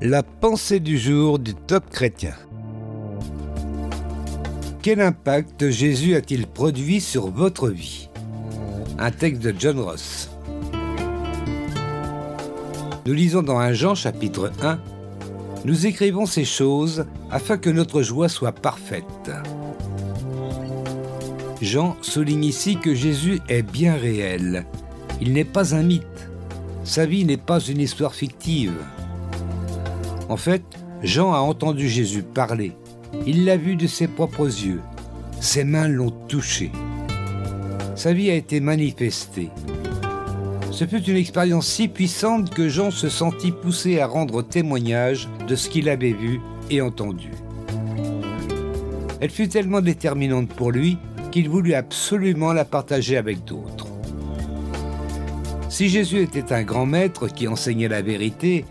La pensée du jour du top chrétien. Quel impact Jésus a-t-il produit sur votre vie? Un texte de John Ross. Nous lisons dans 1 Jean chapitre 1 Nous écrivons ces choses afin que notre joie soit parfaite. Jean souligne ici que Jésus est bien réel. Il n'est pas un mythe. Sa vie n'est pas une histoire fictive. En fait, Jean a entendu Jésus parler. Il l'a vu de ses propres yeux. Ses mains l'ont touché. Sa vie a été manifestée. Ce fut une expérience si puissante que Jean se sentit poussé à rendre témoignage de ce qu'il avait vu et entendu. Elle fut tellement déterminante pour lui qu'il voulut absolument la partager avec d'autres. Si Jésus était un grand maître qui enseignait la vérité,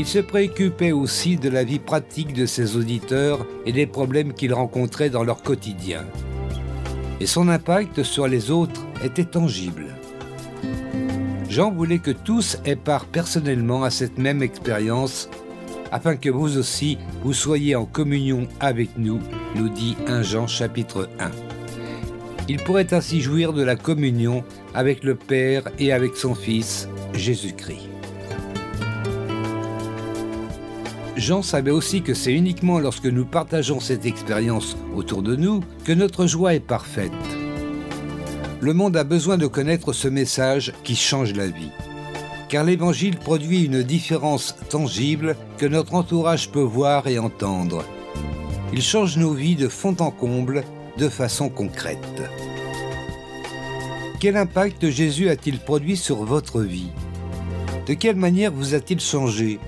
il se préoccupait aussi de la vie pratique de ses auditeurs et des problèmes qu'ils rencontraient dans leur quotidien. Et son impact sur les autres était tangible. Jean voulait que tous aient part personnellement à cette même expérience, afin que vous aussi, vous soyez en communion avec nous, nous dit 1 Jean chapitre 1. Il pourrait ainsi jouir de la communion avec le Père et avec son Fils, Jésus-Christ. Jean savait aussi que c'est uniquement lorsque nous partageons cette expérience autour de nous que notre joie est parfaite. Le monde a besoin de connaître ce message qui change la vie. Car l'Évangile produit une différence tangible que notre entourage peut voir et entendre. Il change nos vies de fond en comble de façon concrète. Quel impact Jésus a-t-il produit sur votre vie? De quelle manière vous a-t-il changé?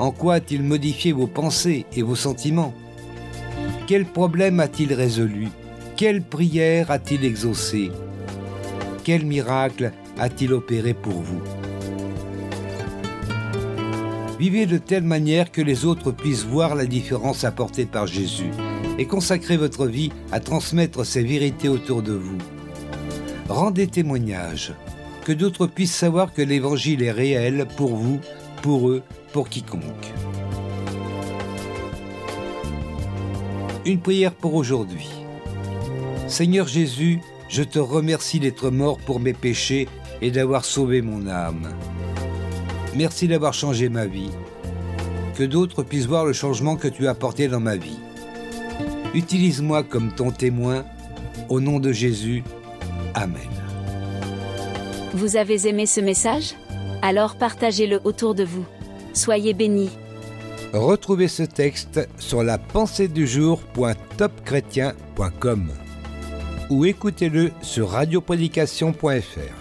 En quoi a-t-il modifié vos pensées et vos sentiments? Quel problème a-t-il résolu? Quelle prière a-t-il exaucé Quel miracle a-t-il opéré pour vous? Vivez de telle manière que les autres puissent voir la différence apportée par Jésus et consacrez votre vie à transmettre ces vérités autour de vous. Rendez témoignage, que d'autres puissent savoir que l'Évangile est réel pour vous, pour eux pour quiconque. Une prière pour aujourd'hui. Seigneur Jésus, je te remercie d'être mort pour mes péchés et d'avoir sauvé mon âme. Merci d'avoir changé ma vie. Que d'autres puissent voir le changement que tu as apporté dans ma vie. Utilise-moi comme ton témoin. Au nom de Jésus. Amen. Vous avez aimé ce message? Alors partagez-le autour de vous. Soyez bénis. Retrouvez ce texte sur la ou écoutez-le sur radioprédication.fr.